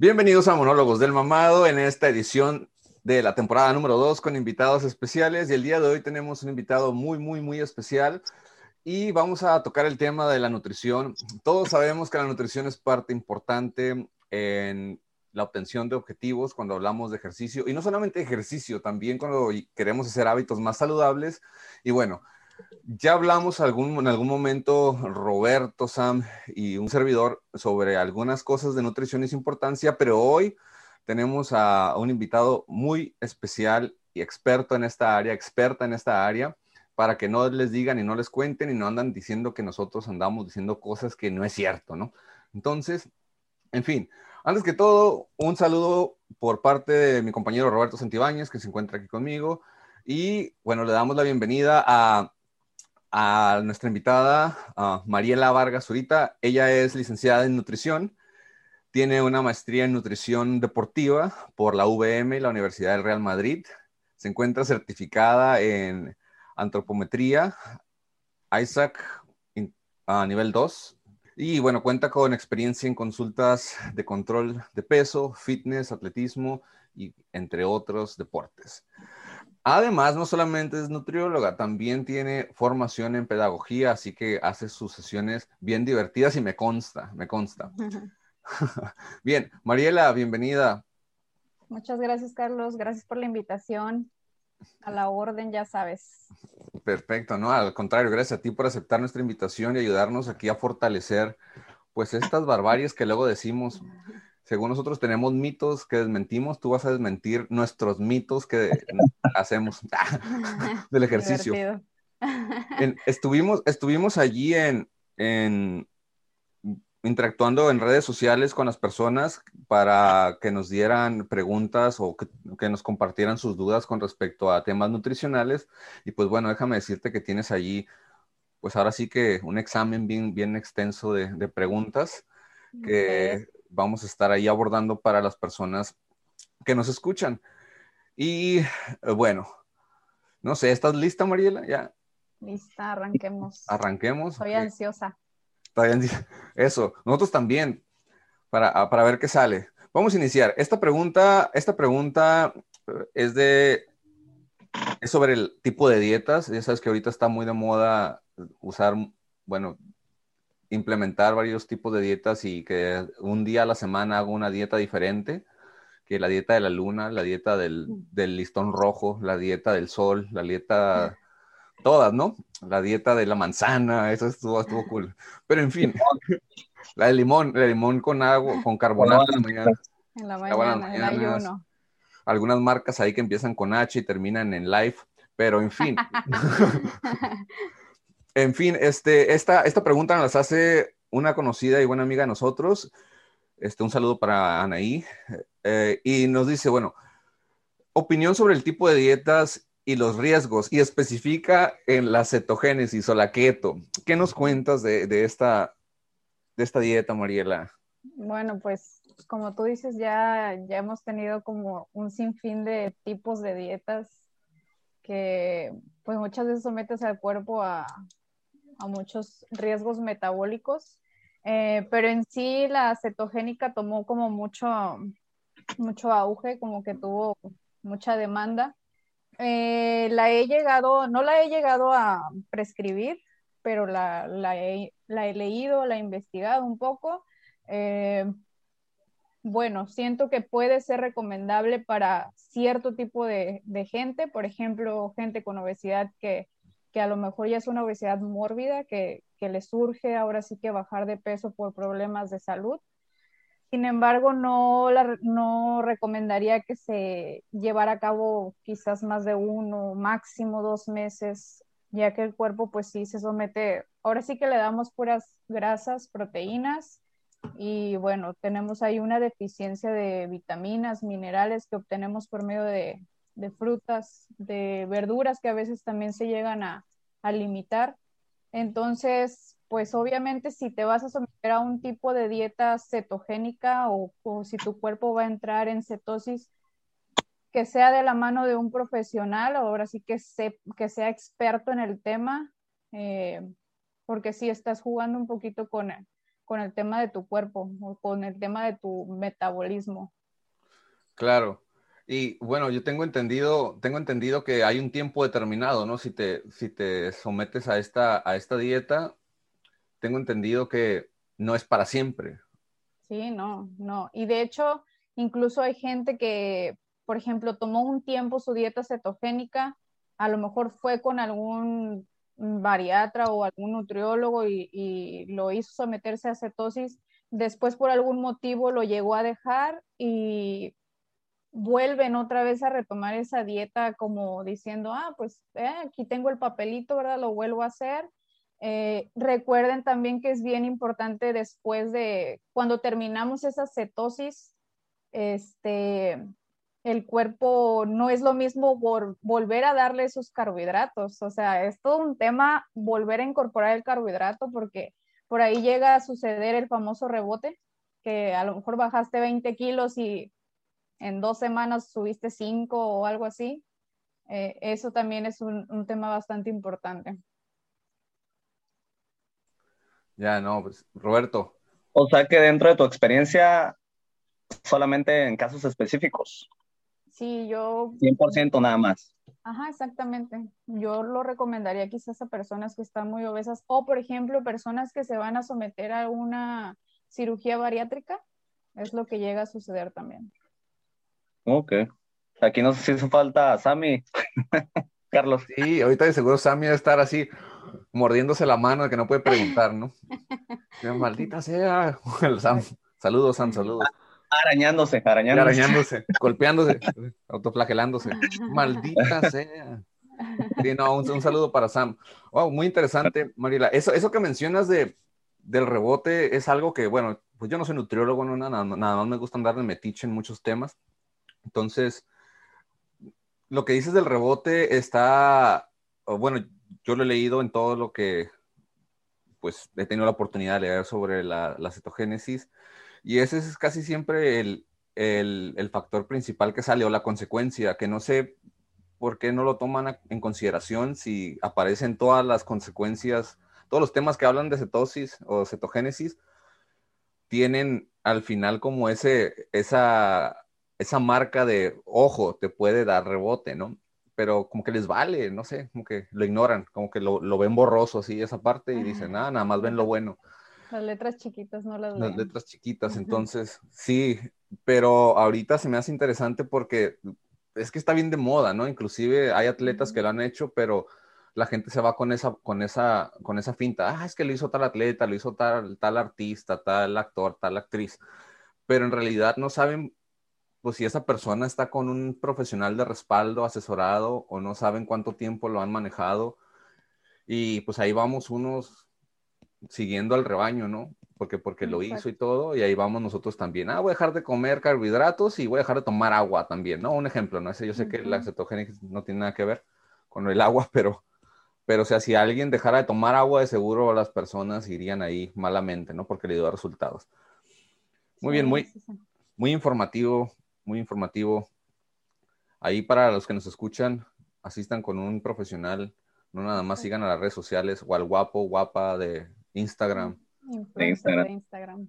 Bienvenidos a Monólogos del Mamado en esta edición de la temporada número 2 con invitados especiales. Y el día de hoy tenemos un invitado muy, muy, muy especial. Y vamos a tocar el tema de la nutrición. Todos sabemos que la nutrición es parte importante en la obtención de objetivos cuando hablamos de ejercicio. Y no solamente ejercicio, también cuando queremos hacer hábitos más saludables. Y bueno, ya hablamos algún, en algún momento, Roberto, Sam y un servidor, sobre algunas cosas de nutrición y su importancia, pero hoy tenemos a, un invitado muy especial y experto en esta área, experta en esta área, para que no les digan y no les cuenten y no andan diciendo que nosotros andamos diciendo cosas que no es cierto, ¿no? Entonces, en fin, antes que todo, un saludo por parte de mi compañero Roberto Santibáñez, que se encuentra aquí conmigo. Y bueno, le damos la bienvenida a a nuestra invitada, Mariela Vargas Zurita. Ella es licenciada en nutrición, tiene una maestría en nutrición deportiva por la VM la Universidad del Real Madrid. Se encuentra certificada en antropometría, Isaac a nivel 2. Y bueno, cuenta con experiencia en consultas de control de peso, fitness, atletismo y entre otros deportes. Además, no solamente es nutrióloga, también tiene formación en pedagogía, así que hace sus sesiones bien divertidas y me consta, me consta. bien, Mariela, bienvenida. Muchas gracias, Carlos. Gracias por la invitación. A la orden, ya sabes. Perfecto, ¿no? Al contrario, gracias a ti por aceptar nuestra invitación y ayudarnos aquí a fortalecer, pues, estas barbaries que luego decimos según nosotros tenemos mitos que desmentimos, tú vas a desmentir nuestros mitos que hacemos del ejercicio. estuvimos, estuvimos allí en, en, interactuando en redes sociales con las personas para que nos dieran preguntas o que, que, nos compartieran sus dudas con respecto a temas nutricionales. Y pues bueno, déjame decirte que tienes allí, pues ahora sí que un examen bien, bien extenso de, de preguntas que vamos a estar ahí abordando para las personas que nos escuchan. Y eh, bueno, no sé, ¿estás lista, Mariela? Ya. Lista, arranquemos. Arranquemos. Estoy ansiosa. Eso, nosotros también, para, ah, para ver qué sale. Vamos a iniciar. Esta pregunta, esta pregunta eh, es de es sobre el tipo de dietas. Ya sabes que ahorita está muy de moda usar, bueno, implementar varios tipos de dietas y que un día a la semana hago una dieta diferente, que la dieta de la luna, la dieta del, del listón rojo, la dieta del sol, la dieta, todas, ¿no? La dieta de la manzana, eso estuvo, estuvo cool. Pero en fin, la de limón, la de limón con agua, con carbonato en la mañana. En la mañana, en ayuno. Algunas marcas ahí que empiezan con H y terminan en life, pero en fin. En fin, este, esta, esta pregunta nos hace una conocida y buena amiga de nosotros. Este, un saludo para Anaí. Eh, y nos dice, bueno, opinión sobre el tipo de dietas y los riesgos, y especifica en la cetogénesis o la keto. ¿Qué nos cuentas de, de, esta, de esta dieta, Mariela? Bueno, pues como tú dices, ya, ya hemos tenido como un sinfín de tipos de dietas que pues muchas veces sometes al cuerpo a, a muchos riesgos metabólicos, eh, pero en sí la cetogénica tomó como mucho, mucho auge, como que tuvo mucha demanda. Eh, la he llegado, no la he llegado a prescribir, pero la, la, he, leído, la he investigado un poco. Eh, bueno, siento que puede ser recomendable para cierto tipo de, de, gente, por ejemplo, gente con obesidad que que a lo mejor ya es una obesidad mórbida, que, que le surge ahora sí que bajar de peso por problemas de salud. Sin embargo, no, la, no recomendaría que se llevara a cabo quizás más de uno, máximo dos meses, ya que el cuerpo pues sí se somete, ahora sí que le damos puras grasas, proteínas y bueno, tenemos ahí una deficiencia de vitaminas, minerales que obtenemos por medio de, de frutas, de verduras que a veces también se llegan a, limitar. Entonces, pues obviamente si te vas a someter a un tipo de dieta cetogénica o, si tu cuerpo va a entrar en cetosis, que sea de la mano de un profesional, ahora sí que, que sea experto en el tema, eh, porque si estás jugando un poquito con, con el tema de tu cuerpo o con el tema de tu metabolismo. Claro. Y bueno, yo tengo entendido, tengo entendido que hay un tiempo determinado, ¿no? Si te, si te sometes a esta, a esta dieta, tengo entendido que no es para siempre. Sí, no, no. Y de hecho, incluso hay gente que, por ejemplo, tomó un tiempo su dieta cetogénica, a lo mejor fue con algún bariatra o algún nutriólogo y, y lo hizo someterse a cetosis, después por algún motivo lo llegó a dejar y vuelven otra vez a retomar esa dieta como diciendo, ah, pues eh, aquí tengo el papelito, ¿verdad? Lo vuelvo a hacer. Eh, recuerden también que es bien importante después de, cuando terminamos esa cetosis, este, el cuerpo no es lo mismo volver a darle esos carbohidratos. O sea, es todo un tema volver a incorporar el carbohidrato porque por ahí llega a suceder el famoso rebote, que a lo mejor bajaste 20 kilos y en dos semanas subiste cinco o algo así, eh, eso también es un, tema bastante importante. Ya, no, pues Roberto. O sea que dentro de tu experiencia, solamente en casos específicos. Sí, yo... 100% nada más. Ajá, exactamente. Yo lo recomendaría quizás a personas que están muy obesas o, por ejemplo, personas que se van a someter a una cirugía bariátrica. Es lo que llega a suceder también. Ok. Aquí nos hizo falta Sammy. Carlos. Sí, ahorita de seguro Sammy va a estar así mordiéndose la mano de que no puede preguntar, ¿no? Maldita sea. Saludos, Sam, saludos. Arañándose, arañándose. Arañándose, golpeándose, autoflagelándose. Maldita sea. Sí, no, un, saludo para Sam. Wow, muy interesante, Marila. Eso, eso que mencionas de, del rebote es algo que, bueno, pues yo no soy nutriólogo, no, nada, nada más me gusta andar de metiche en muchos temas, entonces, lo que dices del rebote está, bueno, yo lo he leído en todo lo que, pues, he tenido la oportunidad de leer sobre la, cetogénesis, y ese es casi siempre el, el, factor principal que sale o la consecuencia, que no sé por qué no lo toman en consideración si aparecen todas las consecuencias, todos los temas que hablan de cetosis o cetogénesis, tienen al final como ese, esa esa marca de ojo te puede dar rebote, ¿no? Pero como que les vale, no sé, como que lo ignoran, como que lo, ven borroso así esa parte y dicen, ah, nada más ven lo bueno. Las letras chiquitas no las Las letras chiquitas, entonces, sí, pero ahorita se me hace interesante porque es que está bien de moda, ¿no? Inclusive hay atletas que lo han hecho, pero la gente se va con esa, con esa, con esa finta, ah, es que lo hizo tal atleta, lo hizo tal, tal artista, tal actor, tal actriz, pero en realidad no saben pues si esa persona está con un profesional de respaldo asesorado o no saben cuánto tiempo lo han manejado. Y pues ahí vamos unos siguiendo al rebaño, ¿no? Porque, porque lo hizo y todo, y ahí vamos nosotros también. Ah, voy a dejar de comer carbohidratos y voy a dejar de tomar agua también, ¿no? Un ejemplo, ¿no? Yo sé que la cetogénica no tiene nada que ver con el agua, pero, pero o sea, si alguien dejara de tomar agua, de seguro las personas irían ahí malamente, ¿no? Porque le dio resultados. Muy bien, muy, muy informativo, muy informativo. Ahí para los que nos escuchan, asistan con un profesional, no nada más sigan a las redes sociales o al guapo, guapa de Instagram. De Instagram.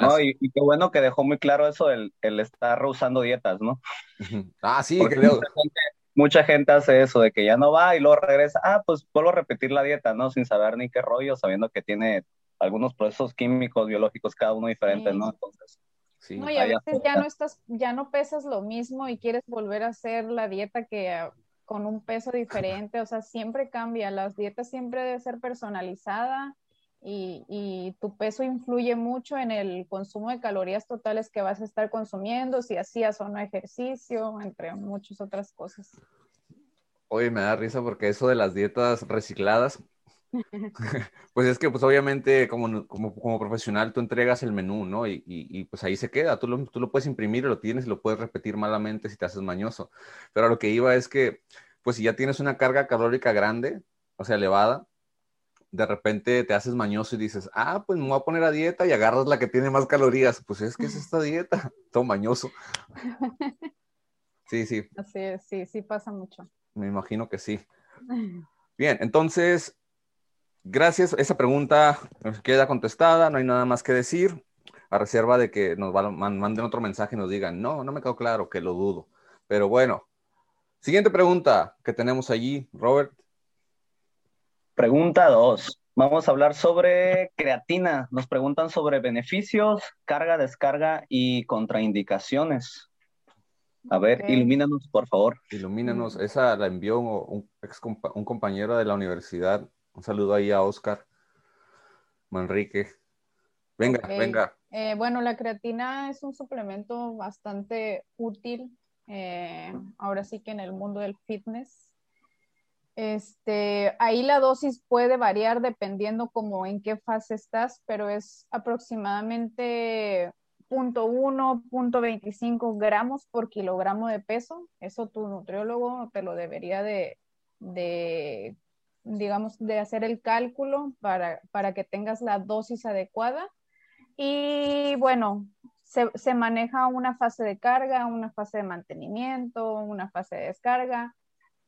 No, y, qué bueno que dejó muy claro eso, el, el estar rehusando dietas, ¿no? ah, sí, creo. Mucha gente, hace eso, de que ya no va y luego regresa, ah, pues vuelvo a repetir la dieta, ¿no? Sin saber ni qué rollo, sabiendo que tiene algunos procesos químicos, biológicos, cada uno diferente, ¿no? Entonces, no, y a veces ya no estás, ya no pesas lo mismo y quieres volver a hacer la dieta que ah, con un peso diferente, o sea, siempre cambia, las dietas siempre debe ser personalizada y, y, tu peso influye mucho en el consumo de calorías totales que vas a estar consumiendo, si hacías o no ejercicio, entre muchas otras cosas. Oye, me da risa porque eso de las dietas recicladas, pues es que, pues obviamente, como, como, como, profesional, tú entregas el menú, ¿no? Y, y, pues ahí se queda. Tú lo, tú lo puedes imprimir, lo tienes y lo puedes repetir malamente si te haces mañoso. Pero lo que iba es que, pues si ya tienes una carga calórica grande, o sea, elevada, de repente te haces mañoso y dices, ah, pues me voy a poner a dieta y agarras la que tiene más calorías. Pues es que es esta dieta, todo mañoso. Sí, sí. Así es, sí, sí pasa mucho. Me imagino que sí. Bien, entonces, gracias. Esa pregunta queda contestada, no hay nada más que decir, a reserva de que nos manden otro mensaje y nos digan, no, no me quedó claro, que lo dudo. Pero bueno, siguiente pregunta que tenemos allí, Robert. Pregunta 2. Vamos a hablar sobre creatina. Nos preguntan sobre beneficios, carga, descarga y contraindicaciones. A ver, ilumínanos, por favor. Ilumínanos. Esa la envió un, un compañero de la universidad. Un saludo ahí a Oscar Manrique. Venga, venga. Eh, bueno, la creatina es un suplemento bastante útil, eh, ahora sí que en el mundo del fitness. Este, ahí la dosis puede variar dependiendo como en qué fase estás, pero es aproximadamente 0.1, 0.25 gramos por kilogramo de peso. Eso tu nutriólogo te lo debería de, de digamos, de hacer el cálculo para, para que tengas la dosis adecuada. Y bueno, se, se, maneja una fase de carga, una fase de mantenimiento, una fase de descarga.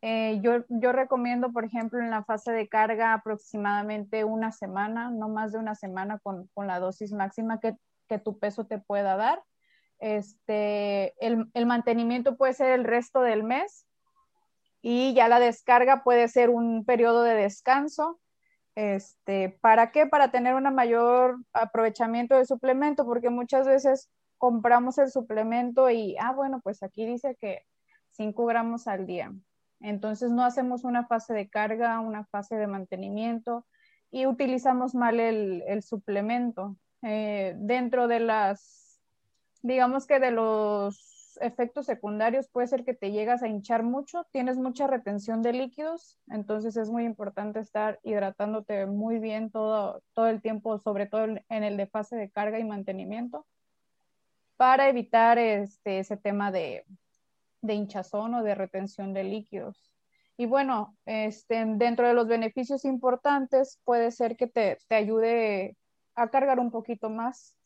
Eh, yo, yo recomiendo, por ejemplo, en la fase de carga aproximadamente una semana, no más de una semana con, con la dosis máxima que, que, tu peso te pueda dar. Este, el, el mantenimiento puede ser el resto del mes y ya la descarga puede ser un periodo de descanso. Este, ¿Para qué? Para tener un mayor aprovechamiento del suplemento, porque muchas veces compramos el suplemento y, ah, bueno, pues aquí dice que 5 gramos al día. Entonces no hacemos una fase de carga, una fase de mantenimiento y utilizamos mal el, suplemento. Eh, dentro de las, digamos que de los efectos secundarios puede ser que te llegas a hinchar mucho, tienes mucha retención de líquidos, entonces es muy importante estar hidratándote muy bien todo, todo el tiempo, sobre todo en el de fase de carga y mantenimiento, para evitar este, ese tema de, de hinchazón o de retención de líquidos. Y bueno, este, dentro de los beneficios importantes puede ser que te, te ayude a cargar un poquito más.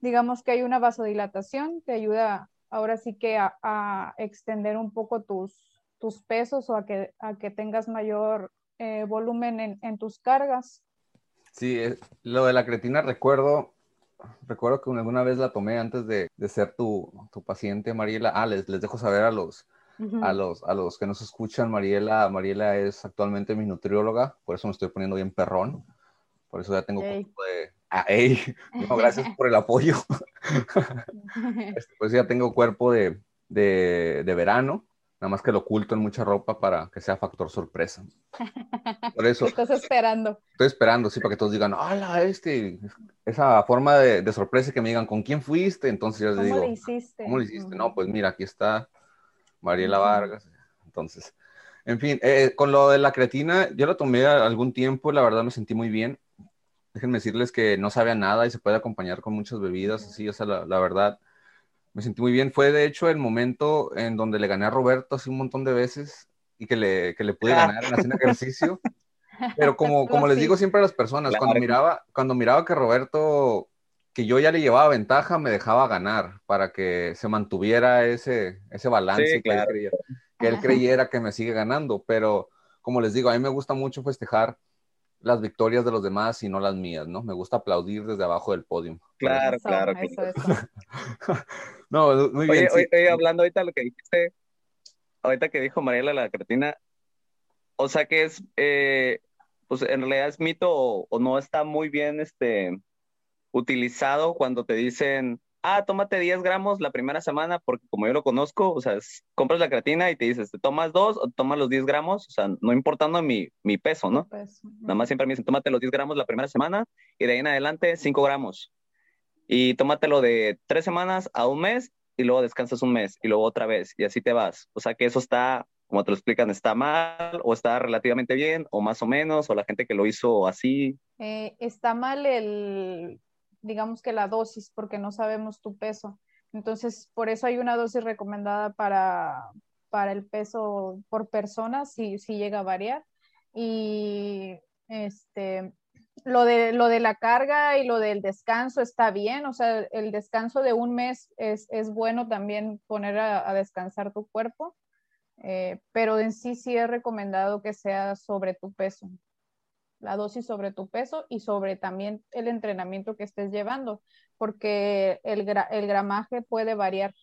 Digamos que hay una vasodilatación, te ayuda ahora sí que a, extender un poco tus, tus pesos o a que, a que tengas mayor eh, volumen en, en, tus cargas. Sí, eh, lo de la cretina recuerdo, recuerdo que alguna vez la tomé antes de, de ser tu, tu, paciente, Mariela. Ah, les, les dejo saber a los, a, los, a los que nos escuchan, Mariela, Mariela es actualmente mi nutrióloga, por eso me estoy poniendo bien perrón, por eso ya tengo un poco de, Ah, no, gracias por el apoyo. Este, pues ya tengo cuerpo de, de, de, verano, nada más que lo oculto en mucha ropa para que sea factor sorpresa. Por eso. Estás esperando. Estoy esperando, sí, para que todos digan, hola, este, esa forma de, de, sorpresa que me digan, ¿con quién fuiste? Entonces yo les digo, ¿cómo lo hiciste? ¿Cómo lo hiciste? No, pues mira, aquí está Mariela Vargas. Entonces, en fin, eh, con lo de la creatina, yo lo tomé algún tiempo, la verdad me sentí muy bien déjenme decirles que no sabe a nada y se puede acompañar con muchas bebidas, así, o sea, la, verdad, me sentí muy bien. Fue de hecho el momento en donde le gané a Roberto así un montón de veces y que le, que le pude ganar en haciendo ejercicio. Pero como, como les digo siempre a las personas, cuando miraba, cuando miraba que Roberto, que yo ya le llevaba ventaja, me dejaba ganar para que se mantuviera ese, ese balance que, él que él creyera que me sigue ganando. Pero como les digo, a mí me gusta mucho festejar las victorias de los demás y no las mías, ¿no? Me gusta aplaudir desde abajo del podio. Claro, claro. no, muy bien. Oye, hablando ahorita lo que dijiste, ahorita que dijo Mariela la cretina, o sea que es, eh, pues en realidad es mito o, o, no está muy bien este, utilizado cuando te dicen, ah, tómate 10 gramos la primera semana, porque como yo lo conozco, o sea, compras la creatina y te dices, ¿te tomas dos o tomas los 10 gramos? O sea, no importando mi, mi peso, ¿no? Nada más siempre me dicen, tómate los 10 gramos la primera semana y de ahí en adelante 5 gramos. Y tómatelo de tres semanas a un mes y luego descansas un mes y luego otra vez y así te vas. O sea, que eso está, como te lo explican, está mal o está relativamente bien o más o menos o la gente que lo hizo así. Eh, está mal el digamos que la dosis, porque no sabemos tu peso. Entonces, por eso hay una dosis recomendada para, para el peso por persona, si, si llega a variar. Y este, lo de, lo de la carga y lo del descanso está bien, o sea, el descanso de un mes es, es bueno también poner a, descansar tu cuerpo, eh, pero en sí sí es recomendado que sea sobre tu peso. La dosis sobre tu peso y sobre también el entrenamiento que estés llevando, porque el, gramaje puede variar.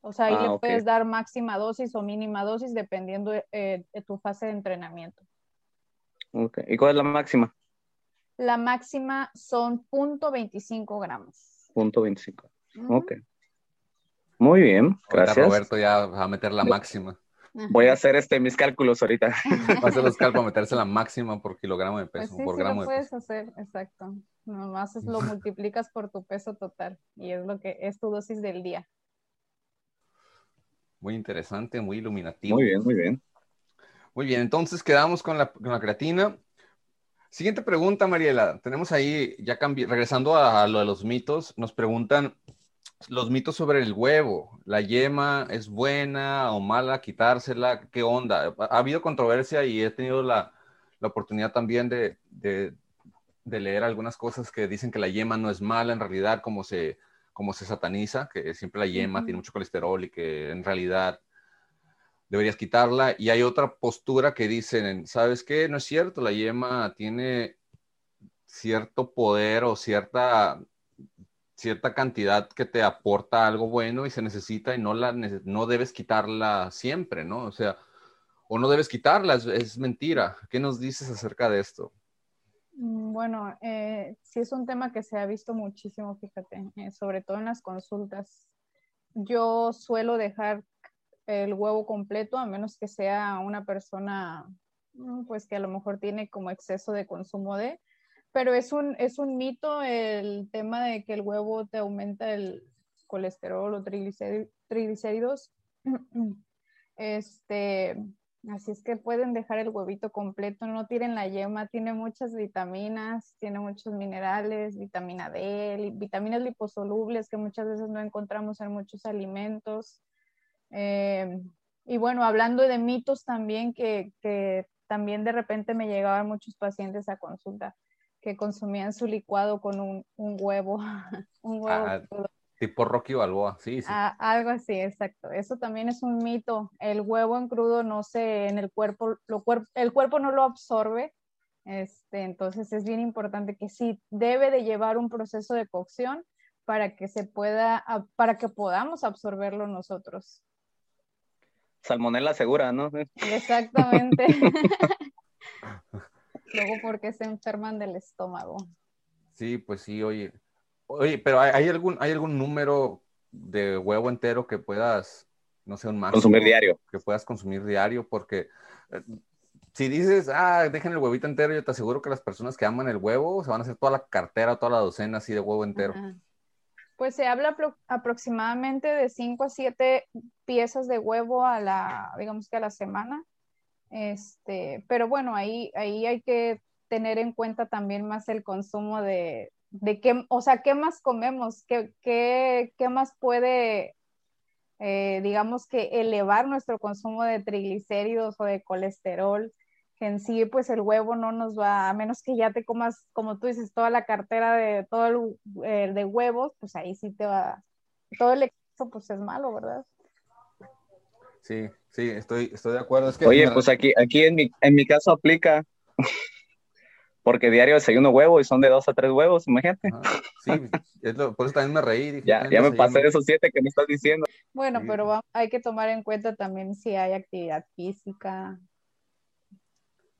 O sea, ahí ah, le puedes dar máxima dosis o mínima dosis dependiendo eh, de, tu fase de entrenamiento. Okay. ¿Y cuál es la máxima? La máxima son 0.25 gramos. Punto 25. Ok. Muy bien, gracias. Roberto ya va a meter la máxima. Voy a hacer este, mis cálculos ahorita. Va a hacer los cálculos, meterse la máxima por kilogramo de peso, pues por sí, gramo lo puedes hacer, exacto. Nomás es lo multiplicas por tu peso total y es lo que es tu dosis del día. Muy interesante, muy iluminativo. Muy bien, muy bien. Muy bien, entonces quedamos con la, con la creatina. Siguiente pregunta, Mariela. Tenemos ahí, ya regresando a, lo de los mitos, nos preguntan los mitos sobre el huevo. ¿La yema es buena o mala? ¿Quitársela? ¿Qué onda? Ha, habido controversia y he tenido la, oportunidad también de, leer algunas cosas que dicen que la yema no es mala en realidad, como se, como se sataniza, que siempre la yema tiene mucho colesterol y que en realidad deberías quitarla. Y hay otra postura que dicen, ¿sabes qué? No es cierto, la yema tiene cierto poder o cierta, cierta cantidad que te aporta algo bueno y se necesita y no, la, no debes quitarla siempre, ¿no? O sea, o no debes quitarla, es, mentira. ¿Qué nos dices acerca de esto? Mm, bueno, eh, sí es un tema que se ha visto muchísimo, fíjate, eh, sobre todo en las consultas. Yo suelo dejar el huevo completo, a menos que sea una persona, mm, pues que a lo mejor tiene como exceso de consumo de, pero es un, es un mito el tema de que el huevo te aumenta el colesterol o triglicéridos. Este, así es que pueden dejar el huevito completo, no tiren la yema, tiene muchas vitaminas, tiene muchos minerales, vitamina D, vitaminas liposolubles que muchas veces no encontramos en muchos alimentos. Eh, y bueno, hablando de mitos también, que, que, también de repente me llegaban muchos pacientes a consulta que consumían su licuado con un, un huevo, un huevo ah, tipo Rocky Balboa, sí, sí. Ah, algo así, exacto. Eso también es un mito. El huevo en crudo no se, en el cuerpo, lo el cuerpo no lo absorbe. Este, entonces es bien importante que sí debe de llevar un proceso de cocción para que se pueda, para que podamos absorberlo nosotros salmonela segura, ¿no? Exactamente. Luego, porque se enferman del estómago? Sí, pues sí, oye. Oye, pero ¿hay, algún, ¿hay algún número de huevo entero que puedas, no sé, un máximo? Consumir diario. Que puedas consumir diario, porque eh, si dices, ah, dejen el huevito entero, yo te aseguro que las personas que aman el huevo se van a hacer toda la cartera, toda la docena así de huevo entero. Pues se habla aproximadamente de 5 a 7 piezas de huevo a la, digamos que a la semana. Este, pero bueno, ahí, ahí hay que tener en cuenta también más el consumo de, de qué, o sea, qué más comemos, qué, qué, qué más puede, eh, digamos que elevar nuestro consumo de triglicéridos o de colesterol en sí, pues el huevo no nos va, a menos que ya te comas, como tú dices, toda la cartera de todo el, eh, de huevos, pues ahí sí te va, todo el exceso pues es malo, ¿verdad? Sí, sí, estoy, estoy de acuerdo. Oye, pues aquí, aquí en mi, en mi caso aplica, porque diario desayuno huevo y son de dos a tres huevos, imagínate. sí, por eso también me reí. ya, ya me pasé esos siete que me estás diciendo. Bueno, pero hay que tomar en cuenta también si hay actividad física,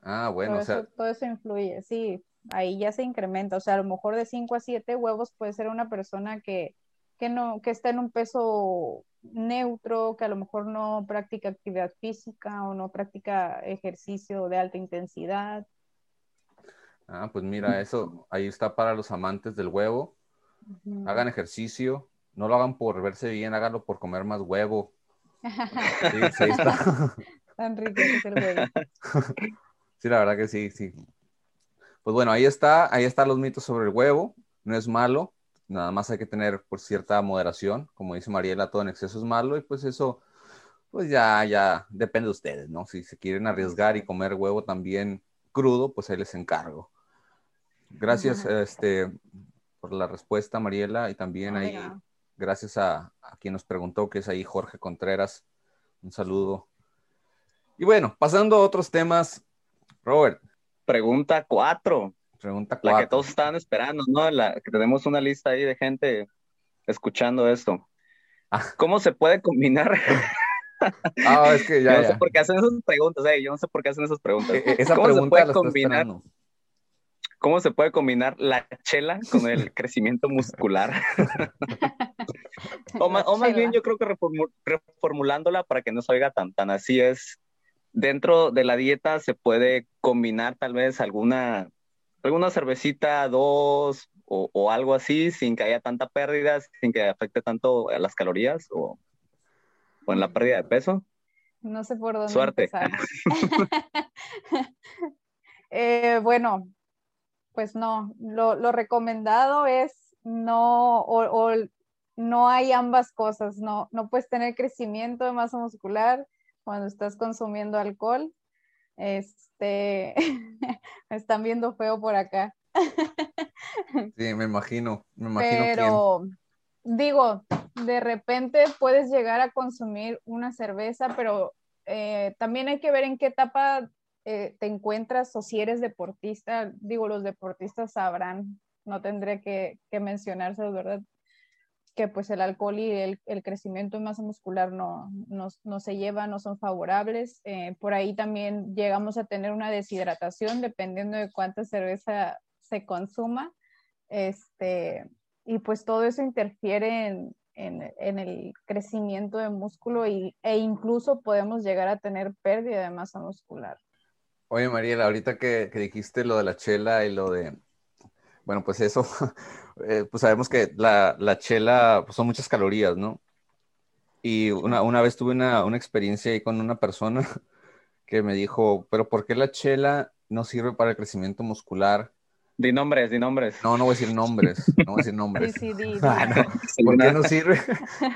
Ah, bueno, todo o sea. Eso, todo eso influye, sí, ahí ya se incrementa, o sea, a lo mejor de 5 a 7 huevos puede ser una persona que, que, no, que está en un peso neutro, que a lo mejor no practica actividad física o no practica ejercicio de alta intensidad. Ah, pues mira, eso ahí está para los amantes del huevo. Hagan ejercicio, no lo hagan por verse bien, háganlo por comer más huevo. Sí, sí está. Tan rico es el huevo. Sí, la verdad que sí, sí. Pues bueno, ahí está, ahí están los mitos sobre el huevo. No es malo, nada más hay que tener por cierta moderación. Como dice Mariela, todo en exceso es malo y pues eso, pues ya, ya depende de ustedes, ¿no? Si se quieren arriesgar y comer huevo también crudo, pues ahí les encargo. Gracias este, por la respuesta, Mariela, y también ahí, gracias a, a quien nos preguntó, que es ahí Jorge Contreras. Un saludo. Y bueno, pasando a otros temas, Robert, pregunta cuatro. Pregunta cuatro. La que todos estaban esperando, ¿no? La que tenemos una lista ahí de gente escuchando esto. Ah. ¿Cómo se puede combinar? Ah, es que ya. Yo no sé por qué hacen esas preguntas, eh, yo no sé por qué hacen esas preguntas. E, e, esa ¿Cómo pregunta se puede combinar? ¿Cómo se puede combinar la chela con el crecimiento muscular? o, más, bien, yo creo que reformulándola para que no se oiga tan, tan así es. Dentro de la dieta se puede combinar tal vez alguna, alguna cervecita, dos o, algo así, sin que haya tanta pérdida, sin que afecte tanto a las calorías o, o en la pérdida de peso. No sé por dónde Suerte. empezar. eh, bueno, pues no, lo, lo recomendado es no, o, no hay ambas cosas, no, no puedes tener crecimiento de masa muscular cuando estás consumiendo alcohol. Este, están viendo feo por acá. Sí, me imagino, me imagino. Pero digo, de repente puedes llegar a consumir una cerveza, pero eh, también hay que ver en qué etapa eh, te encuentras o si eres deportista, digo, los deportistas sabrán, no tendré que, que mencionarse, ¿verdad? Que pues el alcohol y el, el crecimiento en masa muscular no, no, no, se llevan, no son favorables. Eh, por ahí también llegamos a tener una deshidratación dependiendo de cuánta cerveza se consuma. Este, y pues todo eso interfiere en, en, el crecimiento de músculo y, e incluso podemos llegar a tener pérdida de masa muscular. Oye, Mariela, ahorita que, dijiste lo de la chela y lo de, bueno, pues eso, eh, pues sabemos que la, chela pues son muchas calorías, ¿no? Y una, vez tuve una, experiencia ahí con una persona que me dijo, pero ¿por qué la chela no sirve para el crecimiento muscular? Di nombres, di nombres. No, no voy a decir nombres, no voy a decir nombres. Ah, ¿Por, qué no sirve,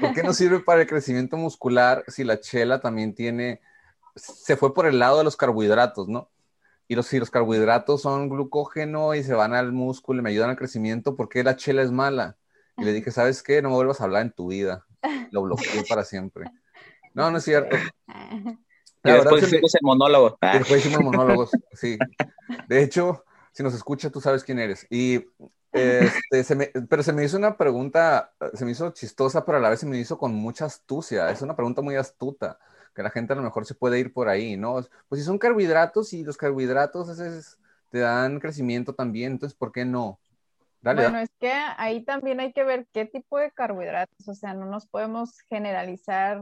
¿Por qué no sirve para el crecimiento muscular si la chela también tiene se fue por el lado de los carbohidratos, ¿no? Y los, si los carbohidratos son glucógeno y se van al músculo y me ayudan al crecimiento, ¿por qué la chela es mala? Y le dije, ¿sabes qué? No me vuelvas a hablar en tu vida. Lo bloqueé para siempre. No, no es cierto. y después hicimos el monólogo. después hicimos monólogos, sí. De hecho, si nos escucha, tú sabes quién eres. Y este, se me, pero se me hizo una pregunta, se me hizo chistosa, pero a la vez se me hizo con mucha astucia. Es una pregunta muy astuta que la gente a lo mejor se puede ir por ahí, ¿no? Pues si son carbohidratos y los carbohidratos te dan crecimiento también, entonces, ¿por qué no? Dale, bueno, es que ahí también hay que ver qué tipo de carbohidratos, o sea, no nos podemos generalizar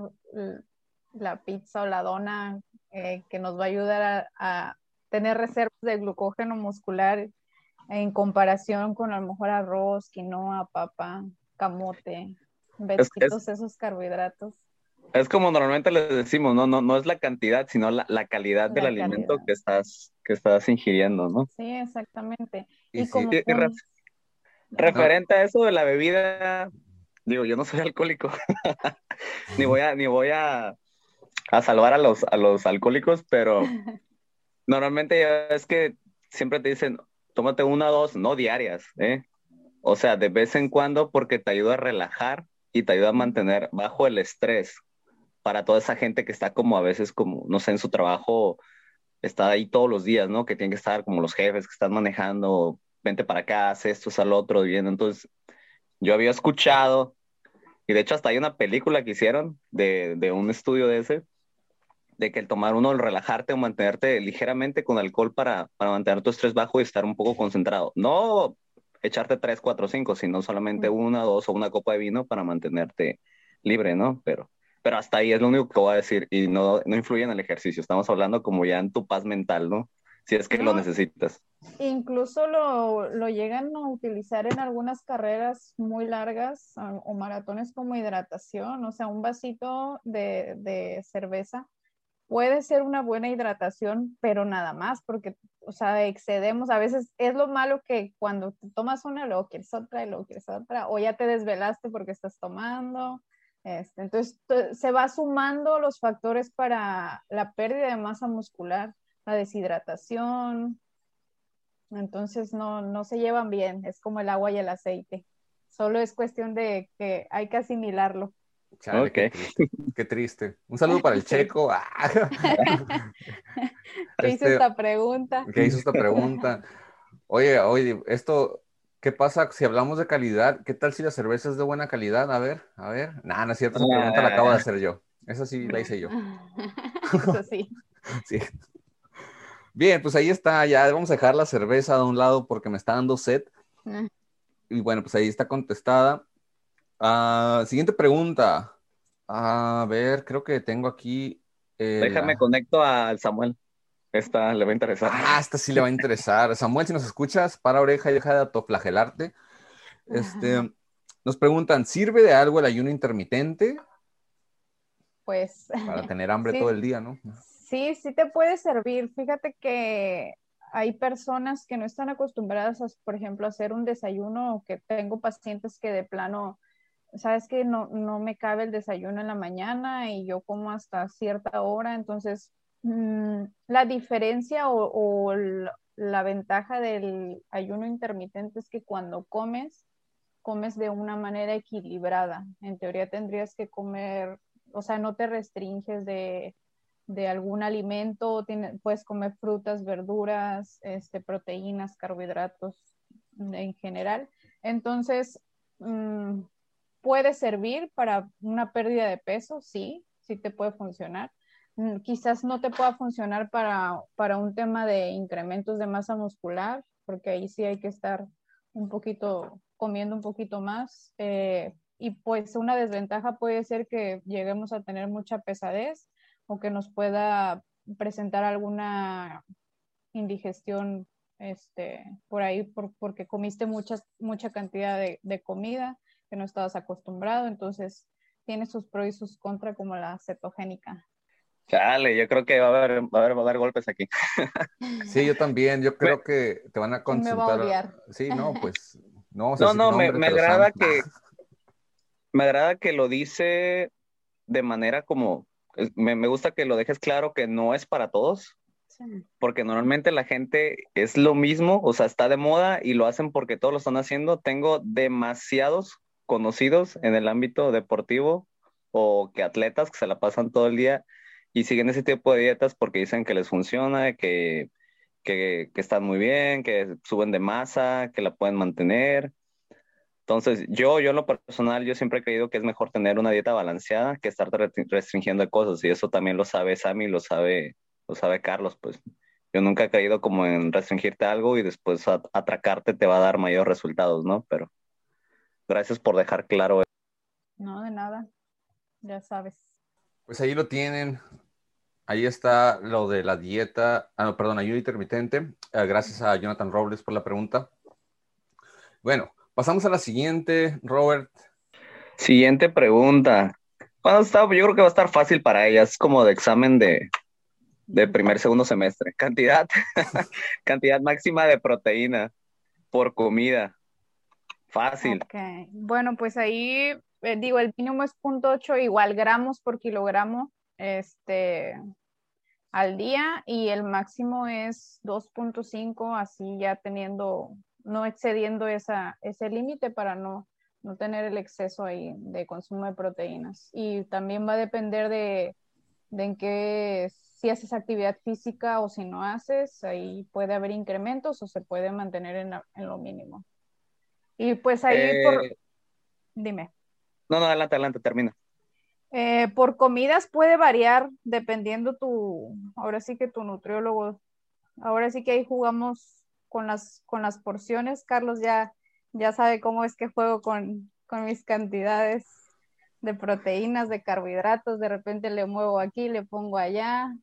la pizza o la dona eh, que nos va a ayudar a, tener reservas de glucógeno muscular en comparación con a lo mejor arroz, quinoa, papa, camote, todos esos carbohidratos. Es como normalmente les decimos, no, no, no es la cantidad, sino la, calidad del alimento que estás, que estás ingiriendo, ¿no? Sí, exactamente. Y, como referente a eso de la bebida, digo, yo no soy alcohólico, ni voy a, ni voy a, a salvar a los, a los alcohólicos, pero normalmente es que siempre te dicen, tómate una o dos, no diarias, ¿eh? O sea, de vez en cuando porque te ayuda a relajar y te ayuda a mantener bajo el estrés para toda esa gente que está como a veces como, no sé, en su trabajo, está ahí todos los días, ¿no? Que tienen que estar como los jefes que están manejando, vente para acá, haz esto, haz al otro, viendo. Entonces, yo había escuchado, y de hecho hasta hay una película que hicieron de, de un estudio de ese, de que el tomar uno, el relajarte o mantenerte ligeramente con alcohol para, para mantener tu estrés bajo y estar un poco concentrado. No echarte tres, cuatro, cinco, sino solamente una, dos o una copa de vino para mantenerte libre, ¿no? Pero pero hasta ahí es lo único que voy a decir y no, no influye en el ejercicio. Estamos hablando como ya en tu paz mental, ¿no? Si es que lo necesitas. Incluso lo, lo, llegan a utilizar en algunas carreras muy largas o maratones como hidratación, o sea, un vasito de, de cerveza puede ser una buena hidratación, pero nada más, porque, o sea, excedemos, a veces es lo malo que cuando tomas una, luego quieres otra y luego quieres otra, o ya te desvelaste porque estás tomando, este, entonces, se va sumando los factores para la pérdida de masa muscular, la deshidratación. Entonces, no, no se llevan bien, es como el agua y el aceite. Solo es cuestión de que hay que asimilarlo. Chale, qué, triste, qué, triste, Un saludo para el checo. ¿Qué hizo este, esta pregunta? ¿Qué hizo esta pregunta? Oye, oye, esto, ¿qué pasa si hablamos de calidad? ¿Qué tal si la cerveza es de buena calidad? A ver, a ver. Nada, no es cierto, esa pregunta la acabo de hacer yo. Esa sí la hice yo. Eso sí. sí. Bien, pues ahí está, ya vamos a dejar la cerveza de un lado porque me está dando sed. Ah. Y bueno, pues ahí está contestada. Ah, siguiente pregunta. A ver, creo que tengo aquí. Déjame conecto al Samuel. Esta le va a interesar. Ah, esta sí le va a interesar. Samuel, si nos escuchas, para oreja y deja de autoflagelarte. Este, nos preguntan, ¿sirve de algo el ayuno intermitente? Pues. Para tener hambre todo el día, ¿no? Sí, sí te puede servir. Fíjate que hay personas que no están acostumbradas a, por ejemplo, hacer un desayuno o que tengo pacientes que de plano, sabes que no, no me cabe el desayuno en la mañana y yo como hasta cierta hora, entonces mm, la diferencia o, la ventaja del ayuno intermitente es que cuando comes, comes de una manera equilibrada. En teoría tendrías que comer, o sea, no te restringes de de algún alimento, puedes comer frutas, verduras, este, proteínas, carbohidratos en general. Entonces, mm, puede servir para una pérdida de peso, sí, sí te puede funcionar. Mm, quizás no te pueda funcionar para, para un tema de incrementos de masa muscular, porque ahí sí hay que estar un poquito, comiendo un poquito más. Eh, y pues una desventaja puede ser que lleguemos a tener mucha pesadez o que nos pueda presentar alguna indigestión este, por ahí porque comiste muchas, mucha cantidad de, comida que no estabas acostumbrado, entonces tiene sus pros y sus contras como la cetogénica. Chale, yo creo que va a haber, va a haber, golpes aquí. Sí, yo también, yo creo que te van a consultar. Me va a Sí, no, pues no. no, no, me, me agrada que me agrada que lo dice de manera como me, gusta que lo dejes claro que no es para todos, porque normalmente la gente es lo mismo, o sea, está de moda y lo hacen porque todos lo están haciendo. Tengo demasiados conocidos en el ámbito deportivo o que atletas que se la pasan todo el día y siguen ese tipo de dietas porque dicen que les funciona, que, que, están muy bien, que suben de masa, que la pueden mantener. Entonces, yo, yo en lo personal, yo siempre he creído que es mejor tener una dieta balanceada que estar restringiendo cosas. Y eso también lo sabe Sammy, lo sabe, lo sabe Carlos, pues. Yo nunca he creído como en restringirte algo y después atracarte te va a dar mayores resultados, ¿no? Pero gracias por dejar claro. No, de nada. Ya sabes. Pues ahí lo tienen. Ahí está lo de la dieta, ah, no, perdón, ayuda intermitente. Ah, gracias a Jonathan Robles por la pregunta. Bueno, Pasamos a la siguiente, Robert. Siguiente pregunta. Bueno, está, yo creo que va a estar fácil para ellas, como de examen de, de primer, segundo semestre. Cantidad, cantidad máxima de proteína por comida. Fácil. Okay. Bueno, pues ahí eh, digo, el mínimo es 0.8 igual gramos por kilogramo este, al día y el máximo es 2.5, así ya teniendo no excediendo esa, ese límite para no, no tener el exceso ahí de consumo de proteínas. Y también va a depender de, de en qué, si haces actividad física o si no haces, ahí puede haber incrementos o se puede mantener en, en lo mínimo. Y pues ahí por... Eh, Dime. No, no, adelante, adelante, termina. Eh, por comidas puede variar dependiendo tu, ahora sí que tu nutriólogo, ahora sí que ahí jugamos con las, con las porciones. Carlos ya, ya sabe cómo es que juego con, con mis cantidades de proteínas, de carbohidratos, de repente le muevo aquí, le pongo allá.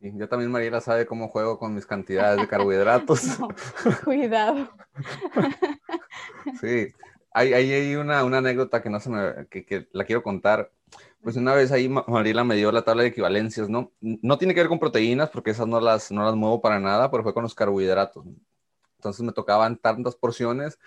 Sí, yo también Mariela sabe cómo juego con mis cantidades de carbohidratos. cuidado. sí, hay, hay, una, anécdota que no se me, que, que, la quiero contar. Pues una vez ahí Mariela me dio la tabla de equivalencias, ¿no? No tiene que ver con proteínas, porque esas no las, no las muevo para nada, pero fue con los carbohidratos. Entonces me tocaban tantas porciones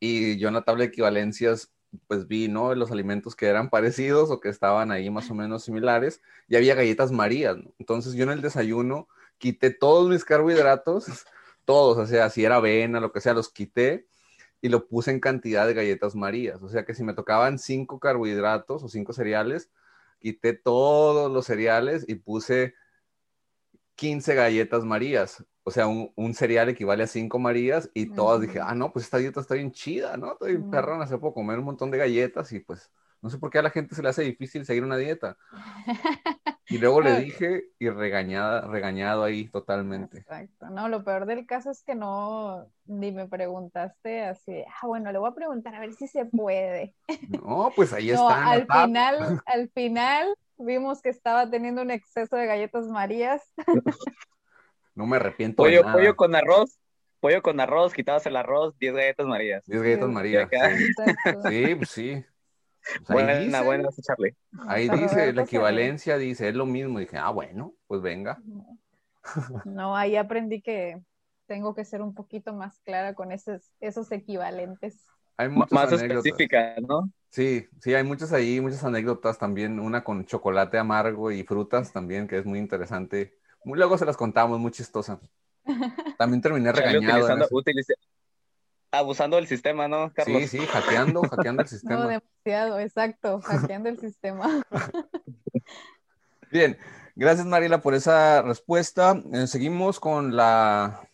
y yo en la tabla de equivalencias pues vi, ¿no? Los alimentos que eran parecidos o que estaban ahí más o menos similares y había galletas marías, ¿no? Entonces yo en el desayuno quité todos mis carbohidratos, todos, o sea, si era avena, lo que sea, los quité y lo puse en cantidad de galletas marías. O sea que si me tocaban cinco carbohidratos o cinco cereales, quité todos los cereales y puse 15 galletas marías. O sea, un, cereal equivale a cinco marías y todas dije, ah, no, pues esta dieta está bien chida, ¿no? Estoy bien perrón, hace poco comer un montón de galletas y pues no sé por qué a la gente se le hace difícil seguir una dieta. Y luego le dije y regañada, regañado ahí totalmente. Exacto. No, lo peor del caso es que no, ni me preguntaste así, ah, bueno, le voy a preguntar a ver si se puede. No, pues ahí no, está. Al final, al final vimos que estaba teniendo un exceso de galletas marías. No me arrepiento. Pollo, pollo con arroz. Pollo con arroz, quitabas el arroz, 10 galletas marías. 10 galletas marías. Sí, pues sí. Pues ahí buena, buena, Charlie. Ahí dice, la equivalencia dice, es lo mismo. Dije, ah, bueno, pues venga. No, ahí aprendí que tengo que ser un poquito más clara con esos, esos equivalentes. Hay más específicas, ¿no? Sí, sí, hay muchas ahí, muchas anécdotas también, una con chocolate amargo y frutas también, que es muy interesante. Luego se las contamos, muy chistosa. También terminé regañado abusando del sistema, ¿no, Carlos? Sí, sí, hackeando, hackeando el sistema. No, demasiado, exacto, hackeando el sistema. Bien, gracias Mariela por esa respuesta. Eh, seguimos con la,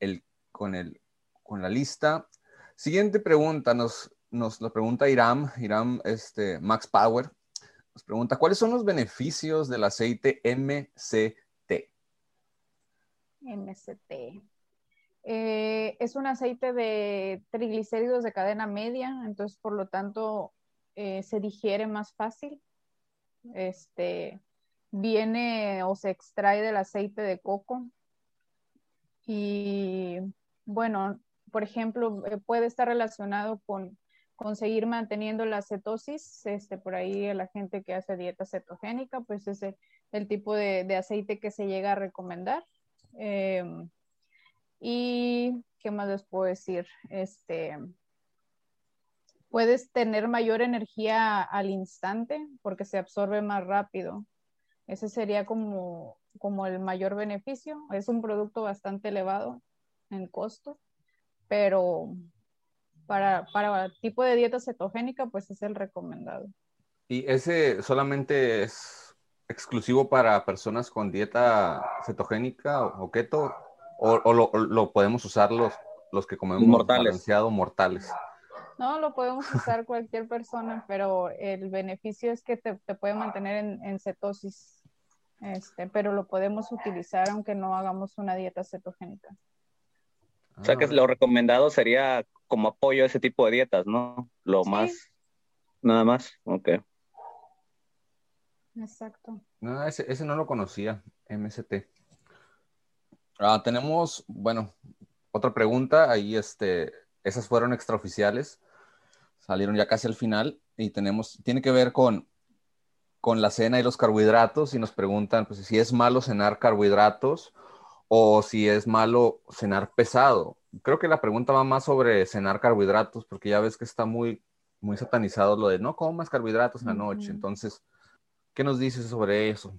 el, con, el, con la lista. Siguiente pregunta, nos, nos lo pregunta Iram, Iram este, Max Power. Nos pregunta, ¿cuáles son los beneficios del aceite MCT? MCT. Eh, es un aceite de triglicéridos de cadena media, entonces por lo tanto eh, se digiere más fácil. Este viene o se extrae del aceite de coco. Y bueno, por ejemplo, eh, puede estar relacionado con conseguir manteniendo la cetosis. Este, por ahí la gente que hace dieta cetogénica, pues es el, tipo de, aceite que se llega a recomendar. Em, y qué más les puedo decir, este, puedes tener mayor energía al instante porque se absorbe más rápido. Ese sería como, como el mayor beneficio. Es un producto bastante elevado en costo, pero para, para tipo de dieta cetogénica, pues es el recomendado. ¿Y ese solamente es exclusivo para personas con dieta cetogénica o keto o, lo, podemos usar los, los que comemos mortales. mortales. No, lo podemos usar cualquier persona, pero el beneficio es que te, puede mantener en, cetosis, este, pero lo podemos utilizar aunque no hagamos una dieta cetogénica. O sea que ah. lo recomendado sería como apoyo a ese tipo de dietas, ¿no? Lo más, nada más, ok. Exacto. No, ese, ese no lo conocía, MST. Ah, tenemos, bueno, otra pregunta. Ahí, este, esas fueron extraoficiales. Salieron ya casi al final y tenemos, tiene que ver con, con la cena y los carbohidratos y nos preguntan pues, si es malo cenar carbohidratos o si es malo cenar pesado. Creo que la pregunta va más sobre cenar carbohidratos porque ya ves que está muy, muy satanizado lo de no comas carbohidratos en la noche. Entonces, ¿qué nos dices sobre eso?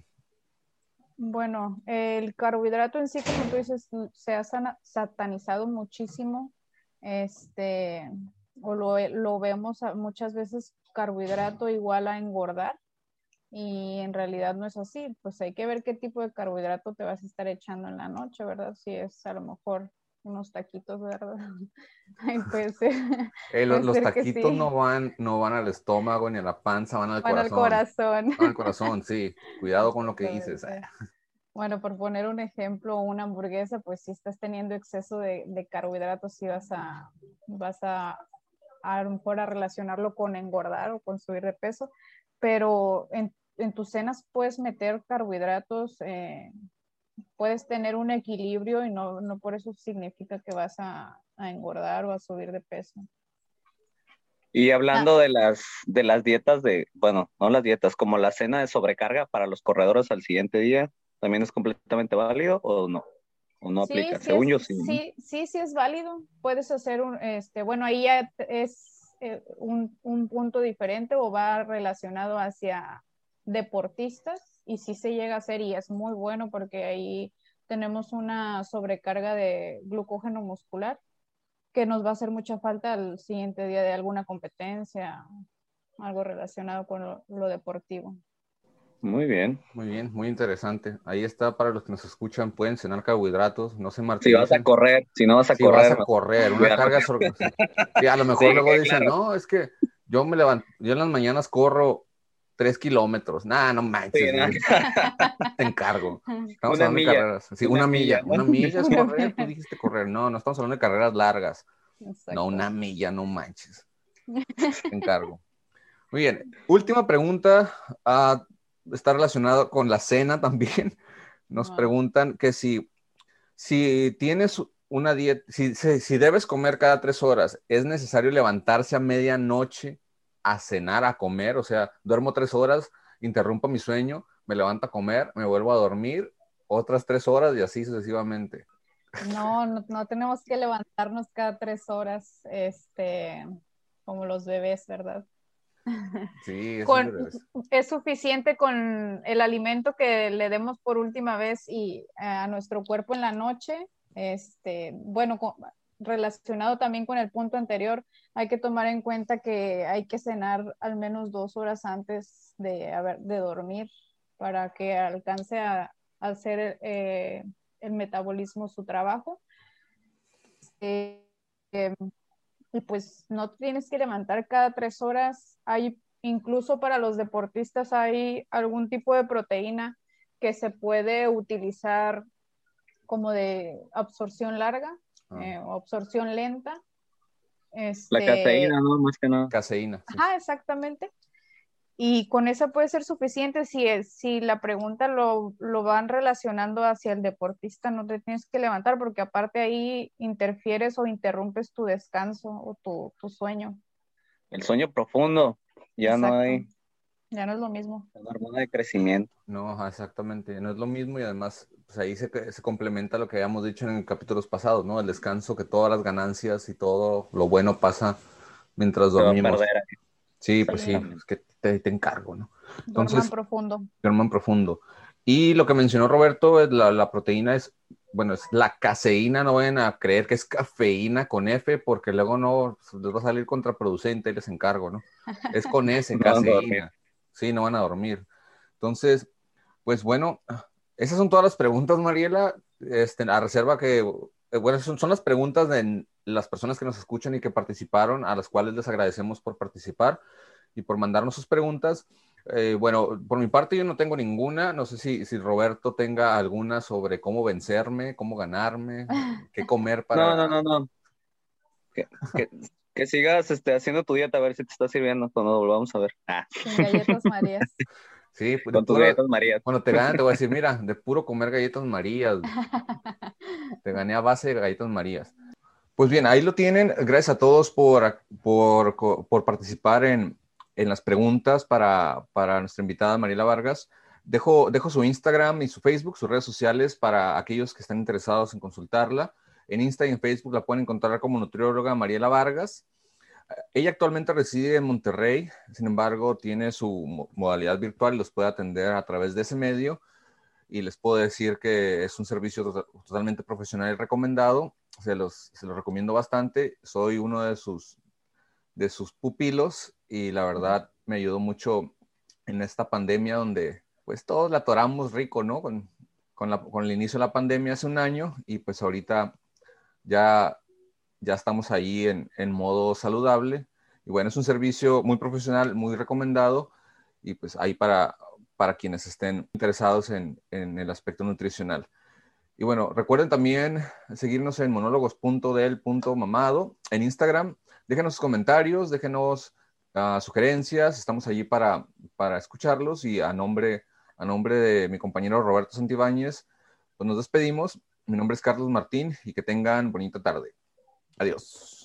Bueno, el carbohidrato en sí, como tú dices, se ha satanizado muchísimo, este, o lo, vemos muchas veces carbohidrato igual a engordar, y en realidad no es así, pues hay que ver qué tipo de carbohidrato te vas a estar echando en la noche, ¿verdad? Si es a lo mejor unos taquitos, ¿verdad? Ay, pues, los, taquitos no van, no van al estómago ni a la panza, van al van corazón. Al corazón. Van al corazón, sí. Cuidado con lo que dices. Bueno, por poner un ejemplo, una hamburguesa, pues si estás teniendo exceso de, carbohidratos, sí vas a, vas a, a lo mejor a relacionarlo con engordar o con subir de peso, pero en, en tus cenas puedes meter carbohidratos, eh, puedes tener un equilibrio y no, no por eso significa que vas a, a, engordar o a subir de peso. Y hablando ah. de, las, de las dietas de, bueno, no las dietas, como la cena de sobrecarga para los corredores al siguiente día, ¿también es completamente válido o no? ¿O no aplica? Según yo sí. Sí, sí, sí es válido. Puedes hacer un, este, bueno, ahí ya es eh, un, un, punto diferente o va relacionado hacia deportistas y sí se llega a hacer y es muy bueno porque ahí tenemos una sobrecarga de glucógeno muscular que nos va a hacer mucha falta el siguiente día de alguna competencia, algo relacionado con lo, lo deportivo. Muy bien. Muy bien, muy interesante. Ahí está para los que nos escuchan, pueden cenar carbohidratos, no se Si martiricen. vas a correr, si no vas a Si correr. vas a correr, una carga. Sí, a lo mejor Sí, luego dicen, claro. no, es que yo me levanto, yo en las mañanas corro tres kilómetros. Nah, no manches, Sí, no. güey. te encargo. Estamos Una hablando milla. de carreras. Sí, una, Una milla. Una milla es correr, tú dijiste correr. No, no estamos hablando de carreras largas. Exacto. No, una milla, no manches. Te encargo. Muy bien. Última pregunta. ah, está relacionado con la cena también. Nos preguntan que si, si tienes una dieta, si, si, si debes comer cada tres horas, ¿es necesario levantarse a medianoche a cenar, a comer? O sea, duermo tres horas, interrumpo mi sueño, me levanto a comer, me vuelvo a dormir otras tres horas y así sucesivamente. No, no, no tenemos que levantarnos cada tres horas, este, como los bebés, ¿verdad? Sí, Con- es suficiente con el alimento que le demos por última vez y eh, a nuestro cuerpo en la noche. Este, bueno, con- relacionado también con el punto anterior, hay que tomar en cuenta que hay que cenar al menos dos horas antes de, de dormir para que alcance a, a hacer eh, el metabolismo su trabajo. Eh, eh, y pues no tienes que levantar cada tres horas. Hay incluso para los deportistas hay algún tipo de proteína que se puede utilizar como de absorción larga Ah, eh, o absorción lenta. La Este, caseína, ¿no? Más que nada. Caseína. sí. Ajá, exactamente. Y con esa puede ser suficiente si, es, si la pregunta lo, lo van relacionando hacia el deportista, no te tienes que levantar porque aparte ahí interfieres o interrumpes tu descanso o tu, tu sueño. El sueño profundo. Ya no hay Ya no es lo mismo. una hormona de crecimiento. No, exactamente. No es lo mismo y además, pues ahí se, se complementa lo que habíamos dicho en capítulos pasados, ¿no? El descanso, que todas las ganancias y todo lo bueno pasa mientras Se va a dormimos. Sí, pues sí, es que te, te encargo, ¿no? Entonces- profundo. Duerman profundo. Y lo que mencionó Roberto, es la, la proteína es, bueno, es la caseína, no vayan a creer que es cafeína con F, porque luego no les va a salir contraproducente y les encargo, ¿no? Es con S, No caseína. Sí, no van a dormir. Entonces, pues bueno, esas son todas las preguntas, Mariela, este, a reserva que, eh, bueno, son, son las preguntas de las personas que nos escuchan y que participaron, a las cuales les agradecemos por participar y por mandarnos sus preguntas. Eh, bueno, por mi parte yo no tengo ninguna, no sé si, si Roberto tenga alguna sobre cómo vencerme, cómo ganarme, qué comer para... No, no, no, no. Que, que- que sigas este, haciendo tu dieta a ver si te está sirviendo cuando nos volvamos a ver. Ah, Sin galletas Marías. Sí, pues, con tus puro- galletas Marías. Cuando te ganen, te voy a decir, mira, de puro comer galletas Marías. Te gané a base de galletas Marías. Pues bien, ahí lo tienen. Gracias a todos por, por, por participar en, en las preguntas para, para nuestra invitada Mariela Vargas. Dejo, dejo su Instagram y su Facebook, sus redes sociales para aquellos que están interesados en consultarla. En Insta y en Facebook la pueden encontrar como nutrióloga Mariela Vargas. Ella actualmente reside en Monterrey, sin embargo, tiene su mo- modalidad virtual y los puede atender a través de ese medio. Y les puedo decir que es un servicio to- totalmente profesional y recomendado. Se los, se los recomiendo bastante. Soy uno de sus, de sus pupilos y la verdad me ayudó mucho en esta pandemia donde pues todos la atoramos rico, ¿no? Con, con, la- con el inicio de la pandemia hace un año y pues ahorita ya ya estamos ahí en, en modo saludable. Y bueno, es un servicio muy profesional, muy recomendado y pues ahí para, para quienes estén interesados en, en el aspecto nutricional. Y bueno, recuerden también seguirnos en monólogos.del.mamado en Instagram. Déjenos comentarios, déjenos ah, sugerencias, estamos allí para, para escucharlos y a nombre, a nombre de mi compañero Roberto Santibáñez, pues nos despedimos. Mi nombre es Carlos Martín y que tengan bonita tarde. Adiós.